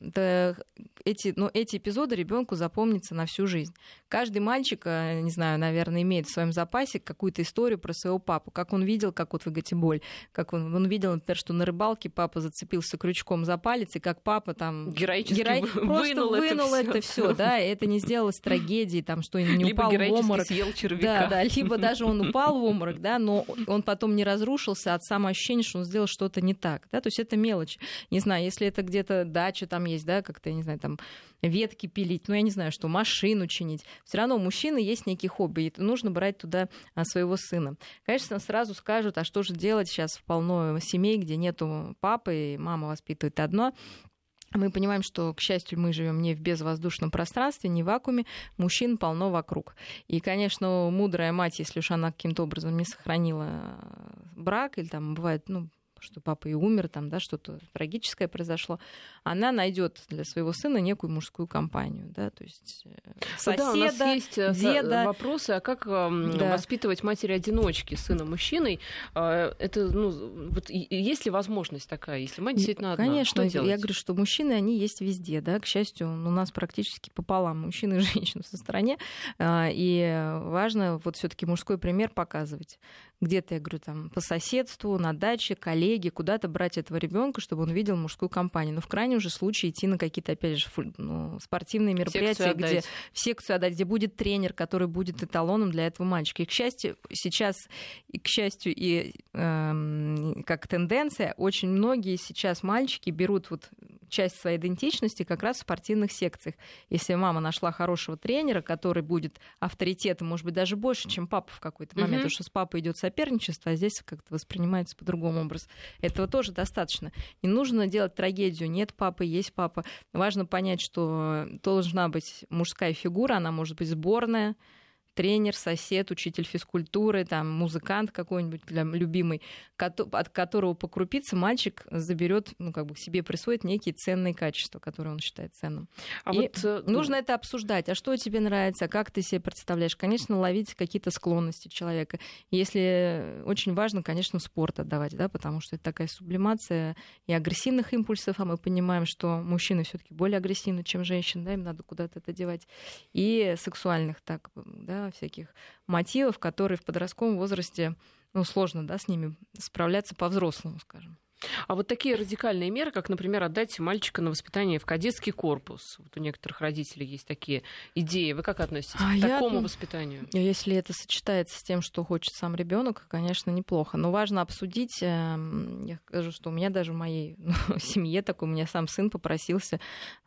это, эти, ну, эти эпизоды ребенку запомнятся на всю жизнь. Каждый мальчик, э, не знаю, наверное, имеет в своем запасе какую-то историю про своего папу, как он видел, как вот вы говорите, боль, как он, он видел, например, что на рыбалке папа зацепился крючком за палец, и как папа там героически герой... вынул, вынул это все, да, и это не сделалось трагедией, там, что не либо упал в обморок. съел червяка. Да, да, либо даже он упал в обморок, да, но он потом не разрушился от самоощущения, что он сделал что-то не так, да, то есть это мелочь. Не знаю, если это где-то дача там есть, да, как-то, я не знаю, там ветки пилить, ну, я не знаю, что, машину чинить. Все равно у мужчины есть некий хобби, и нужно брать туда а, своего сына. Конечно, сразу скажут, а что же делать сейчас в полно семей, где нету папы, и мама воспитывает одно, мы понимаем, что, к счастью, мы живем не в безвоздушном пространстве, не в вакууме, мужчин полно вокруг. И, конечно, мудрая мать, если уж она каким-то образом не сохранила брак, или там бывает, ну, что папа и умер, там, да, что-то трагическое произошло, она найдет для своего сына некую мужскую компанию, да, то есть соседа, э, да, у нас есть э, деда. вопросы, а как да. воспитывать матери-одиночки сына мужчиной? А, это, ну, вот есть ли возможность такая, если мать действительно одна? Конечно, что я говорю, что мужчины, они есть везде, да, к счастью, у нас практически пополам мужчин и женщин в стране, а, и важно вот все таки мужской пример показывать. Где-то, я говорю, там, по соседству, на даче, коллеги, куда-то брать этого ребенка, чтобы он видел мужскую компанию. Но в крайнем же случае идти на какие-то, опять же, ну, спортивные мероприятия, где в секцию отдать, где будет тренер, который будет эталоном для этого мальчика. И, к счастью, сейчас, и, к счастью, и э, как тенденция, очень многие сейчас мальчики берут вот часть своей идентичности как раз в спортивных секциях. Если мама нашла хорошего тренера, который будет авторитетом, может быть, даже больше, чем папа в какой-то момент, mm-hmm. потому что с папой идет соперничество, а здесь как-то воспринимается по-другому образ. Этого тоже достаточно. Не нужно делать трагедию. Нет папы, есть папа. Важно понять, что должна быть мужская фигура, она может быть сборная, тренер, сосед, учитель физкультуры, там, музыкант какой-нибудь любимый, от которого покрупиться мальчик заберет, ну, как бы себе присвоит некие ценные качества, которые он считает ценным. А И вот э, нужно это обсуждать. А что тебе нравится, как ты себе представляешь? Конечно, ловить какие-то склонности человека. Если очень важно, конечно, спорт отдавать, да, потому что это такая сублимация и агрессивных импульсов, а мы понимаем, что мужчины все-таки более агрессивны, чем женщины, да, им надо куда-то это девать, и сексуальных так, да, всяких мотивов, которые в подростковом возрасте, ну, сложно, да, с ними справляться по-взрослому, скажем. А вот такие радикальные меры, как, например, отдать мальчика на воспитание в кадетский корпус. Вот у некоторых родителей есть такие идеи. Вы как относитесь а к я, такому воспитанию? Если это сочетается с тем, что хочет сам ребенок, конечно, неплохо. Но важно обсудить. Эм, я скажу, что у меня даже в моей ну, семье такой, у меня сам сын попросился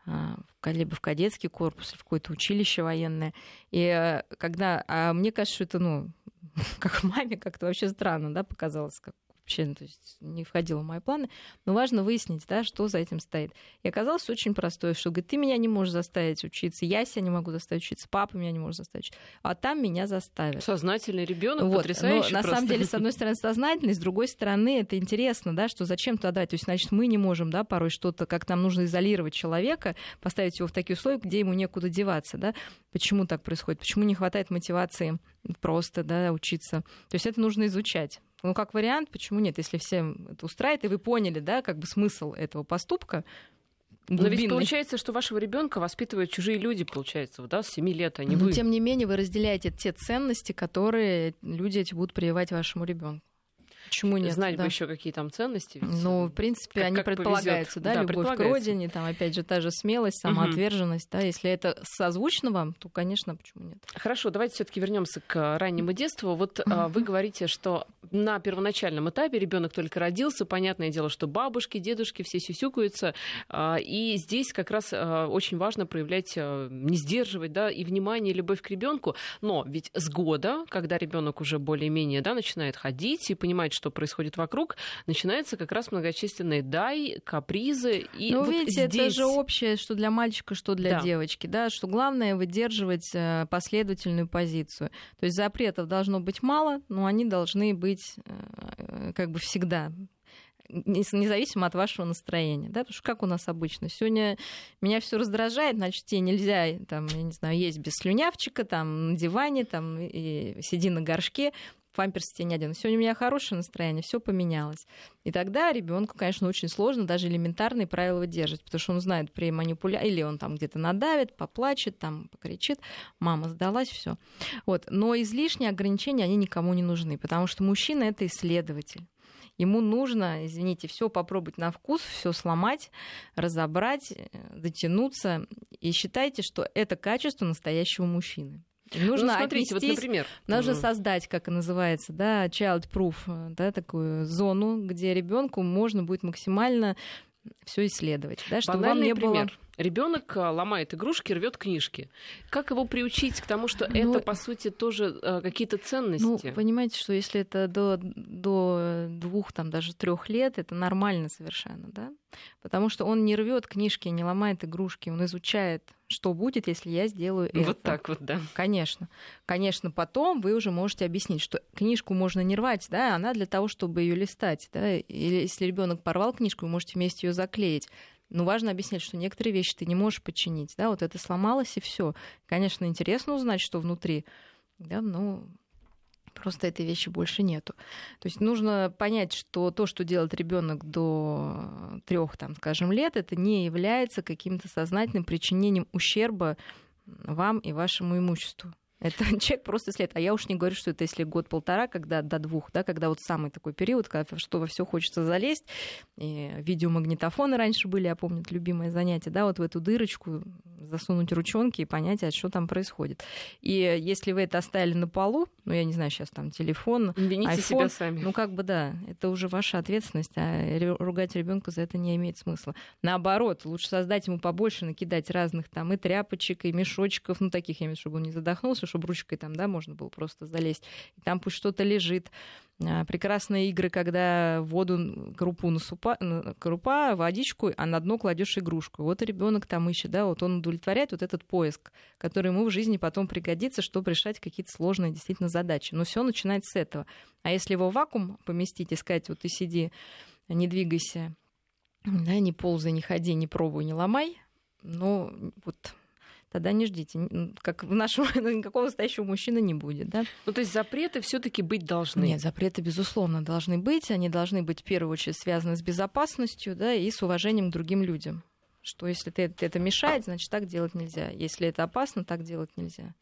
а, либо в кадетский корпус, в какое-то училище военное. И э, когда... А мне кажется, что это, ну, как маме как-то вообще странно, да, показалось, как вообще ну, то есть не входило в мои планы. Но важно выяснить, да, что за этим стоит. И оказалось очень простое, что говорит, ты меня не можешь заставить учиться, я себя не могу заставить учиться, папа меня не может заставить учиться, а там меня заставят. Сознательный ребенок, вот. потрясающий. Но, на самом деле, с одной стороны, сознательный, с другой стороны, это интересно, да, что зачем туда. То есть, значит, мы не можем, да, порой что-то, как нам нужно изолировать человека, поставить его в такие условия, где ему некуда деваться, да. Почему так происходит? Почему не хватает мотивации просто, да, учиться? То есть это нужно изучать Ну, как вариант, почему нет? Если всем это устраивает, и вы поняли, да, как бы смысл этого поступка, но ведь получается, что вашего ребенка воспитывают чужие люди, получается, да, с 7 лет, а не Но, вы. тем не менее, вы разделяете те ценности, которые люди эти будут прививать вашему ребенку. Почему нет? Знать да. бы еще какие там ценности. Ведь... Ну, в принципе, как, они как предполагаются, да, да любовь к родине, там, опять же, та же смелость, самоотверженность, угу. да, если это созвучно вам, то, конечно, почему нет? Хорошо, давайте все-таки вернемся к раннему детству. Вот угу. вы говорите, что на первоначальном этапе ребенок только родился, понятное дело, что бабушки, дедушки все сюсюкаются, а, и здесь как раз а, очень важно проявлять, не сдерживать, да, и внимание, и любовь к ребенку. Но ведь с года, когда ребенок уже более-менее, да, начинает ходить и понимает, что происходит вокруг, начинается как раз многочисленные дай, капризы. И ну, вот видите, здесь... это же общее, что для мальчика, что для да. девочки, да, что главное выдерживать э, последовательную позицию. То есть запретов должно быть мало, но они должны быть э, как бы всегда независимо от вашего настроения, да, потому что как у нас обычно, сегодня меня все раздражает, значит, тебе нельзя, там, я не знаю, есть без слюнявчика, там, на диване, там, и сиди на горшке, памперс тебе не один. Сегодня у меня хорошее настроение, все поменялось. И тогда ребенку, конечно, очень сложно даже элементарные правила выдерживать, потому что он знает при манипуляции, или он там где-то надавит, поплачет, там покричит, мама сдалась, все. Вот. Но излишние ограничения, они никому не нужны, потому что мужчина это исследователь. Ему нужно, извините, все попробовать на вкус, все сломать, разобрать, э, дотянуться. И считайте, что это качество настоящего мужчины. Нужно ну, смотрите, отнестись, вот, например, нужно создать, как и называется, да, child-proof, да, такую зону, где ребенку можно будет максимально все исследовать, да, чтобы вам не пример. было Ребенок э, ломает игрушки, рвет книжки. Как его приучить к тому, что ну, это, по сути, тоже э, какие-то ценности? Ну, понимаете, что если это до, до двух, там, даже трех лет, это нормально совершенно, да? Потому что он не рвет книжки, не ломает игрушки, он изучает, что будет, если я сделаю это. Вот так вот, да. Конечно. Конечно, потом вы уже можете объяснить, что книжку можно не рвать, да, она для того, чтобы ее листать, да. Или если ребенок порвал книжку, вы можете вместе ее заклеить. Но важно объяснять, что некоторые вещи ты не можешь подчинить. Да, вот это сломалось и все. Конечно, интересно узнать, что внутри. Да, но просто этой вещи больше нету. То есть нужно понять, что то, что делает ребенок до трех, там, скажем, лет, это не является каким-то сознательным причинением ущерба вам и вашему имуществу. Это человек просто след. А я уж не говорю, что это если год-полтора, когда до двух, да, когда вот самый такой период, когда что во все хочется залезть. И видеомагнитофоны раньше были, я помню, это любимое занятие, да, вот в эту дырочку засунуть ручонки и понять, а что там происходит. И если вы это оставили на полу, ну, я не знаю, сейчас там телефон, Вините iPhone, себя сами. Ну, как бы да, это уже ваша ответственность, а ругать ребенка за это не имеет смысла. Наоборот, лучше создать ему побольше, накидать разных там и тряпочек, и мешочков, ну, таких, я имею в виду, чтобы он не задохнулся, чтобы ручкой там, да, можно было просто залезть. И там пусть что-то лежит. А, прекрасные игры, когда воду крупу насупа, крупа, водичку, а на дно кладешь игрушку. Вот ребенок там ищет, да, вот он удовлетворяет вот этот поиск, который ему в жизни потом пригодится, чтобы решать какие-то сложные действительно задачи. Но все начинается с этого. А если его в вакуум поместить и сказать, вот ты сиди, не двигайся, да, не ползай, не ходи, не пробуй, не ломай, ну, вот тогда не ждите. Как в нашем никакого настоящего мужчины не будет. Да? Ну, то есть запреты все-таки быть должны. Нет, запреты, безусловно, должны быть. Они должны быть в первую очередь связаны с безопасностью да, и с уважением к другим людям. Что если ты, это мешает, значит, так делать нельзя. Если это опасно, так делать нельзя.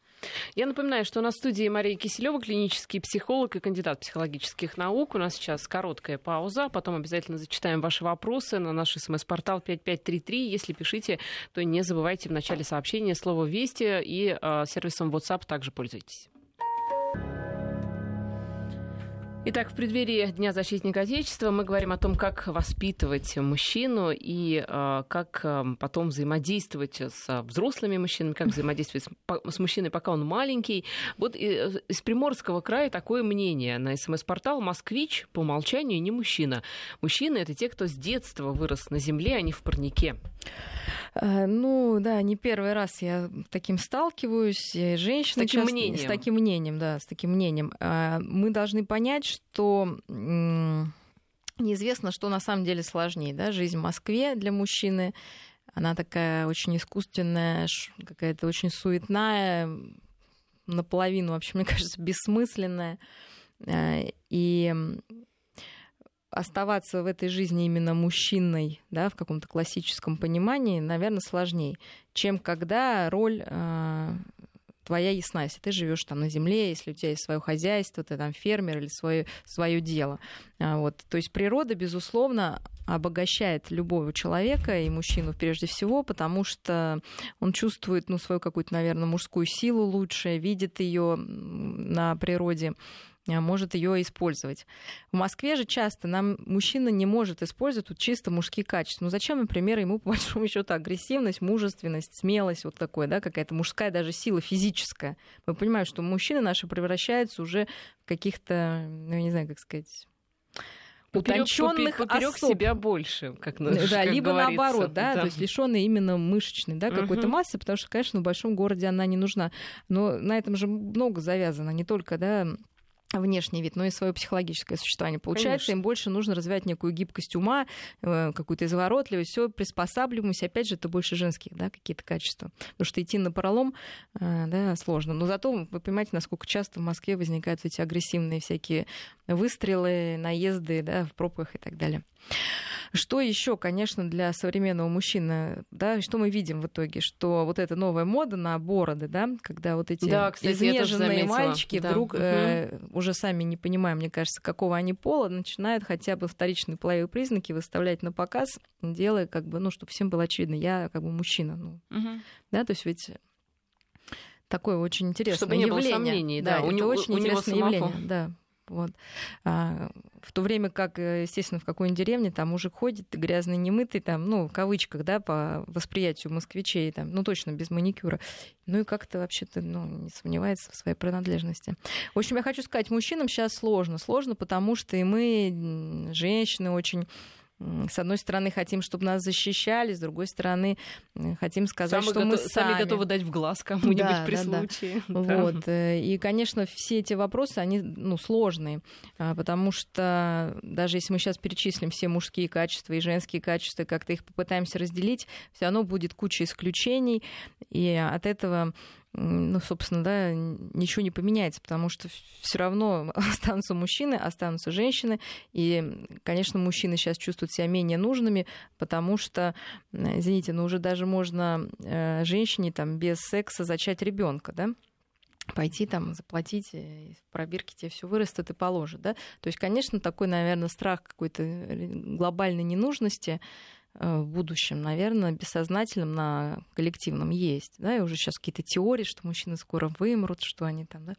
Я напоминаю, что у нас в студии Мария Киселева, клинический психолог и кандидат психологических наук. У нас сейчас короткая пауза, потом обязательно зачитаем ваши вопросы на наш смс-портал 5533. Если пишите, то не забывайте в начале сообщения слово «Вести» и э, сервисом WhatsApp также пользуйтесь. Итак, в преддверии Дня защитника Отечества мы говорим о том, как воспитывать мужчину и э, как э, потом взаимодействовать с взрослыми мужчинами, как взаимодействовать с, с мужчиной, пока он маленький. Вот э, из Приморского края такое мнение на СМС-портал «Москвич» по умолчанию не мужчина. Мужчины — это те, кто с детства вырос на земле, а не в парнике. Э, ну, да, не первый раз я таким сталкиваюсь. Женщина с таким часто, мнением. С таким мнением, да, с таким мнением. Э, мы должны понять, что неизвестно, что на самом деле сложнее. Да? Жизнь в Москве для мужчины, она такая очень искусственная, какая-то очень суетная, наполовину, вообще, мне кажется, бессмысленная. И оставаться в этой жизни именно мужчиной, да, в каком-то классическом понимании, наверное, сложнее, чем когда роль э, твоя ясна, если ты живешь там на земле, если у тебя есть свое хозяйство, ты там фермер или свое, свое дело. А, вот. То есть природа, безусловно, обогащает любого человека и мужчину прежде всего, потому что он чувствует ну, свою какую-то, наверное, мужскую силу лучше, видит ее на природе может ее использовать. В Москве же часто нам мужчина не может использовать вот чисто мужские качества. Ну зачем, например, ему по большому счету агрессивность, мужественность, смелость, вот такое, да, какая-то мужская даже сила физическая. Мы понимаем, что мужчины наши превращаются уже в каких-то, ну я не знаю, как сказать, утонченных поперек особ. себя больше, как, да, как либо говорится. наоборот, да, да, то есть лишенные именно мышечной, да, какой-то Мгм. массы, потому что, конечно, в большом городе она не нужна. Но на этом же много завязано, не только, да, внешний вид, но и свое психологическое существование. Получается, Конечно. им больше нужно развивать некую гибкость ума, э, какую-то изворотливость, все приспосабливаемость. Опять же, это больше женские да, какие-то качества. Потому что идти на пролом э, да, сложно. Но зато вы понимаете, насколько часто в Москве возникают эти агрессивные всякие выстрелы, наезды да, в пробках и так далее. Что еще, конечно, для современного мужчины, да, что мы видим в итоге, что вот эта новая мода на бороды, да, когда вот эти Да, кстати, изнеженные мальчики Да. вдруг э, уже сами не понимая, мне кажется, какого они пола, начинают хотя бы вторичные половые признаки выставлять на показ, делая как бы, ну, чтобы всем было очевидно, я как бы мужчина, ну, Мгм. да, то есть ведь такое очень интересное Чтобы не было явление. сомнений, да, у это него- очень у него интересное самого. явление, да. Вот. А, в то время как, э, естественно, в какой-нибудь деревне там мужик ходит, грязный, немытый, там, ну, в кавычках, да, по восприятию москвичей, там, ну, точно без маникюра. Ну, и как-то вообще-то, ну, не сомневается в своей принадлежности. В общем, я хочу сказать, мужчинам сейчас сложно. Сложно, потому что и мы, женщины, очень с одной стороны, хотим, чтобы нас защищали, с другой стороны, хотим сказать, Сами что мы гото- сами готовы дать в глаз кому-нибудь Да, при да, случае. Да. Вот. э, И, конечно, все эти вопросы, они ну, сложные, а, потому что даже если мы сейчас перечислим все мужские качества и женские качества, как-то их попытаемся разделить, все равно будет куча исключений, и от этого ну, собственно, да, ничего не поменяется, потому что все равно останутся мужчины, останутся женщины, и, конечно, мужчины сейчас чувствуют себя менее нужными, потому что, извините, ну уже даже можно э, женщине там без секса зачать ребенка, да? пойти там заплатить, э, в пробирке тебе все вырастет и положит, да. То есть, конечно, такой, наверное, страх какой-то э, глобальной ненужности в будущем, наверное, бессознательном на коллективном есть, да, и уже сейчас какие-то теории, что мужчины скоро вымрут, что они там, да.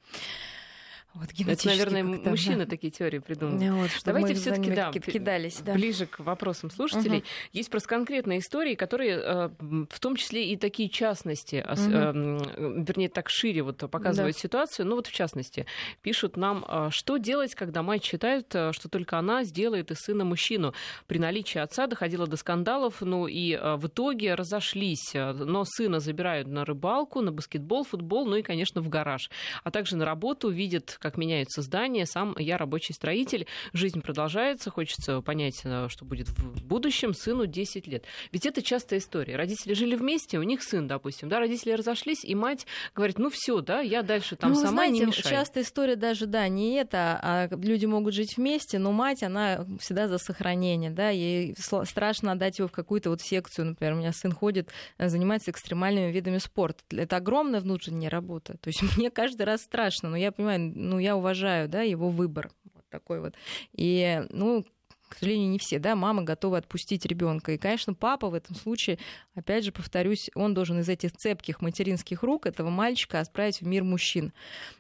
Вот, Это, наверное, как-то, мужчины да. такие теории придумали. Вот, чтобы Давайте все-таки да, кидались, да. ближе к вопросам слушателей. Мгм. Есть просто конкретные истории, которые, э, в том числе и такие частности, м, вернее, так шире вот показывают ситуацию. Ну вот в частности, пишут нам, э, что делать, когда мать считает, что только она сделает из сына мужчину. При наличии отца доходило до скандалов, ну и в итоге разошлись. Но сына забирают на рыбалку, на баскетбол, футбол, ну и, конечно, в гараж. А также на работу, видят, как меняются здания. Сам я рабочий строитель. Жизнь продолжается, хочется понять, э, что будет в будущем. Сыну 10 лет. Ведь это частая история. Родители жили вместе, у них сын, допустим, да, родители разошлись, и мать говорит, ну все, да, я дальше там ну, сама знаете, не мешаю. часто история даже, да, не это, а люди могут жить вместе, но мать, она всегда за сохранение, да, ей страшно отдать его в какую-то вот секцию, например, у меня сын ходит, э, занимается экстремальными видами спорта. Это огромная внутренняя работа, то есть мне каждый раз страшно, но я понимаю, ну, я уважаю, да, его выбор, вот такой вот. И, ну, к сожалению, не все, да, мамы готовы отпустить ребенка. И, конечно, папа в этом случае, опять же, повторюсь, он должен из этих цепких материнских рук этого мальчика отправить в мир мужчин.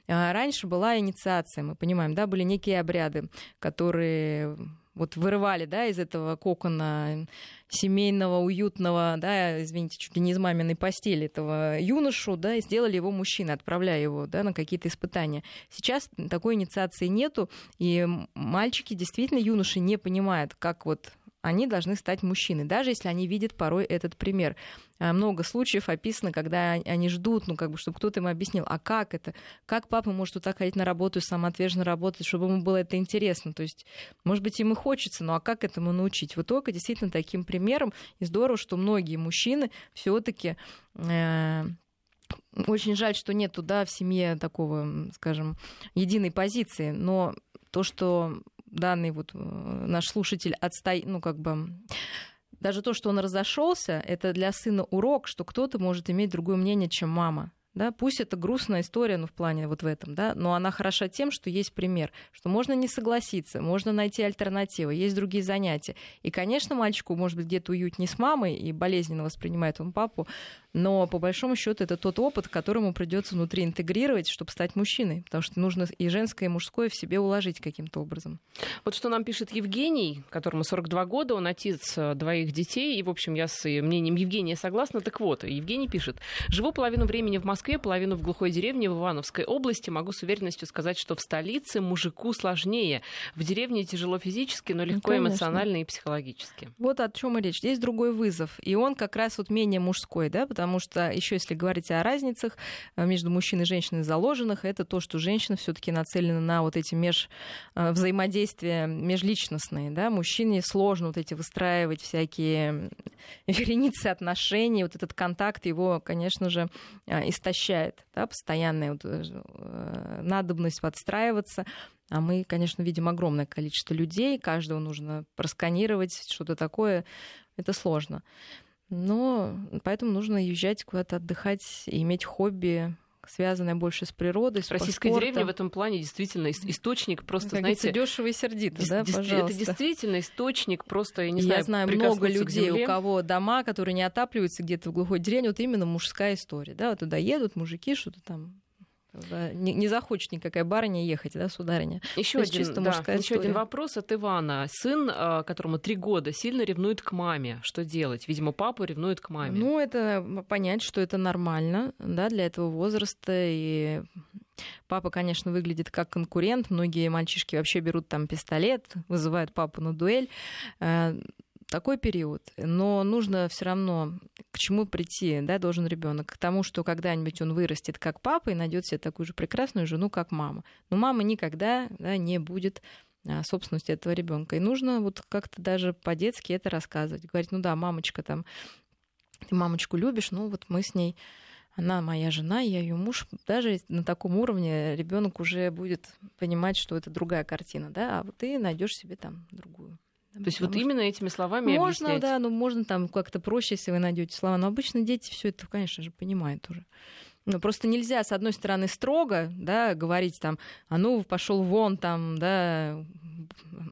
А Раньше была инициация, мы понимаем, да, были некие обряды, которые вот вырывали, да, из этого кокона семейного, уютного, да, извините, чуть ли не из маминой постели этого юношу, да, и сделали его мужчиной, отправляя его, да, на какие-то испытания. Сейчас такой инициации нету, и мальчики, действительно, юноши не понимают, как вот они должны стать мужчиной, даже если они видят порой этот пример. А, Много случаев описано, когда они ждут, ну, как бы, чтобы кто-то им объяснил, а как это? Как папа может вот так ходить на работу и самоотверженно работать, чтобы ему было это интересно? То есть, может быть, им и хочется, но а как этому научить? Вот только действительно таким примером. И здорово, что многие мужчины все таки очень жаль, что нет туда в семье такого, скажем, единой позиции, но то, что данный вот наш слушатель отстоит, ну, как бы даже то, что он разошелся, это для сына урок, что кто-то может иметь другое мнение, чем мама. Да, пусть это грустная история, ну, в плане вот в этом, да, но она хороша тем, что есть пример, что можно не согласиться, можно найти альтернативы, есть другие занятия. И, конечно, мальчику, может быть, где-то уютнее с мамой и болезненно воспринимает он папу, но по большому счету это тот опыт, который ему придется внутри интегрировать, чтобы стать мужчиной, потому что нужно и женское, и мужское в себе уложить каким-то образом. Вот что нам пишет Евгений, которому 42 года, он отец э, двоих детей, и, в общем, я с мнением Евгения согласна. Так вот, Евгений пишет, живу половину времени в Москве, половину в глухой деревне в Ивановской области. Могу с уверенностью сказать, что в столице мужику сложнее. В деревне тяжело физически, но легко ну, эмоционально и психологически. Вот о чем и речь. Здесь другой вызов. И он как раз вот менее мужской, да, потому что еще если говорить о разницах э, между мужчиной и женщиной заложенных, это то, что женщина все-таки нацелена на вот эти меж э, взаимодействия межличностные, да, мужчине сложно вот эти выстраивать всякие вереницы отношений, вот этот контакт его, конечно же, э, истощает, да, постоянная вот, надобность подстраиваться, а мы, конечно, видим огромное количество людей, каждого нужно просканировать, что-то такое. Это сложно. Но поэтому нужно езжать куда-то отдыхать и иметь хобби, связанное больше с природой, с Российская спортом. деревня в этом плане действительно источник просто, как знаете... дешево и сердито, да, пожалуйста. Это действительно источник просто, я не знаю, Я знаю много людей, у кого дома, которые не отапливаются где-то в глухой деревне, вот именно мужская история, да, вот туда едут мужики, что-то там не, не захочет никакая барыня ехать, да, сударыня. Еще, один, чисто да, еще один вопрос от Ивана. Сын, а, которому три года, сильно ревнует к маме. Что делать? Видимо, папа ревнует к маме. Ну, это понять, что это нормально, да, для этого возраста. И Папа, конечно, выглядит как конкурент. Многие мальчишки вообще берут там пистолет, вызывают папу на дуэль. Такой период, но нужно все равно к чему прийти, да, должен ребенок, к тому, что когда-нибудь он вырастет как папа и найдет себе такую же прекрасную жену, как мама. Но мама никогда да, не будет а, собственностью этого ребенка. И нужно вот как-то даже по-детски это рассказывать. Говорить, ну да, мамочка там, ты мамочку любишь, ну вот мы с ней она моя жена, я ее муж. Даже на таком уровне ребенок уже будет понимать, что это другая картина, да, а вот ты найдешь себе там другую. То есть вот именно этими словами можно, объяснять. да, ну можно там как-то проще, если вы найдете слова. Но обычно дети все это, конечно же, понимают уже. Но просто нельзя, с одной стороны, строго, да, говорить там, а ну, пошел вон там, да,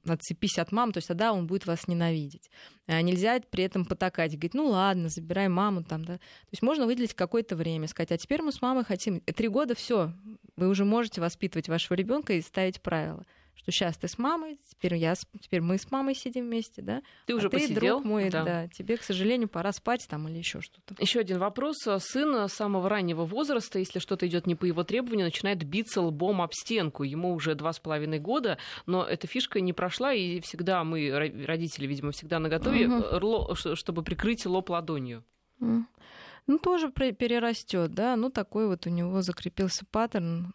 отцепись от мамы, то есть тогда он будет вас ненавидеть. А нельзя при этом потакать, говорить, ну ладно, забирай маму там, да. То есть можно выделить какое-то время, сказать, а теперь мы с мамой хотим, три года все, вы уже можете воспитывать вашего ребенка и ставить правила что сейчас ты с мамой, теперь я, теперь мы с мамой сидим вместе, да? Ты уже а ты, посидел, друг мой, да. да. Тебе, к сожалению, пора спать там или еще что-то. Еще один вопрос. Сын с самого раннего возраста, если что-то идет не по его требованию, начинает биться лбом об стенку. Ему уже два с половиной года, но эта фишка не прошла, и всегда мы, родители, видимо, всегда наготове, угу. чтобы прикрыть лоб ладонью. Ну, тоже перерастет, да. Ну, такой вот у него закрепился паттерн.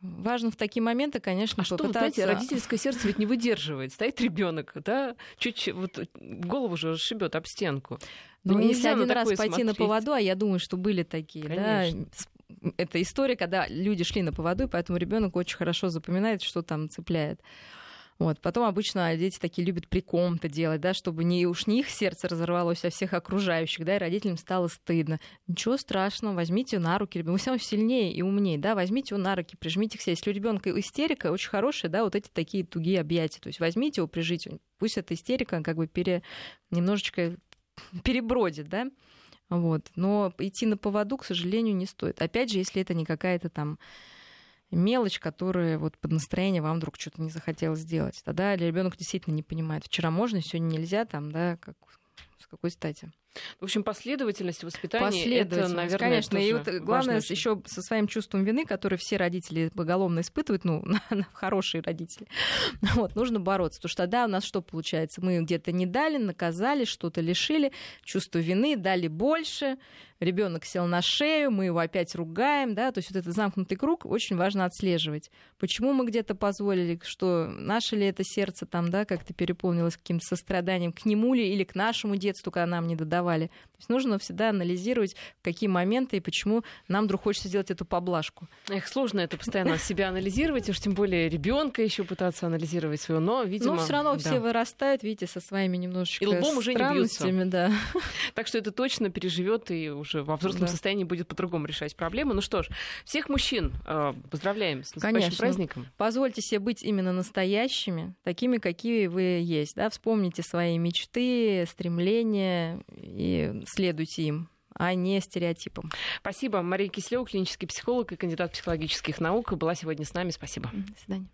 Важно в такие моменты, конечно, а что, попытаться... знаете, родительское сердце ведь не выдерживает. Стоит ребенок, да, чуть вот голову же расшибет об стенку. Ну, ну если один раз пойти смотреть. на поводу, а я думаю, что были такие, конечно. да, это история, когда люди шли на поводу, и поэтому ребенок очень хорошо запоминает, что там цепляет. Вот. Потом обычно дети такие любят при ком-то делать, да, чтобы не уж не их сердце разорвалось, а всех окружающих, да, и родителям стало стыдно. Ничего страшного, возьмите на руки, вы все равно сильнее и умнее, да, возьмите его на руки, прижмите к себе. Если у ребенка истерика, очень хорошая, да, вот эти такие тугие объятия. То есть возьмите его, прижите, пусть эта истерика как бы пере... немножечко перебродит, да, вот. Но идти на поводу, к сожалению, не стоит. Опять же, если это не какая-то там мелочь, которая вот под настроение вам вдруг что-то не захотелось сделать. Тогда ребенок действительно не понимает, вчера можно, сегодня нельзя, там, да, как, с какой стати. В общем, последовательность воспитания это, наверное, конечно. И вот главное еще со своим чувством вины, которое все родители поголовно испытывают, ну, хорошие родители, вот, нужно бороться. Потому что тогда у нас что получается? Мы где-то не дали, наказали, что-то лишили, чувство вины, дали больше, ребенок сел на шею, мы его опять ругаем, да, то есть вот этот замкнутый круг очень важно отслеживать. Почему мы где-то позволили, что наше ли это сердце там, да, как-то переполнилось каким-то состраданием к нему ли или к нашему детству, когда нам не додавали давали. То есть нужно всегда анализировать, в какие моменты и почему нам вдруг хочется сделать эту поблажку. Эх, сложно это постоянно себя анализировать, уж тем более ребенка еще пытаться анализировать свое, но, видимо... Но все равно да. все вырастают, видите, со своими немножечко И лбом уже не бьются. да. Так что это точно переживет и уже во взрослом Да. состоянии будет по-другому решать проблемы. Ну что ж, всех мужчин э, поздравляем с наступающим Конечно. праздником. Позвольте себе быть именно настоящими, такими, какие вы есть. Да? Вспомните свои мечты, стремления и следуйте им, а не стереотипам. Спасибо. Мария Кислева, клинический психолог и кандидат психологических наук, была сегодня с нами. Спасибо. До свидания.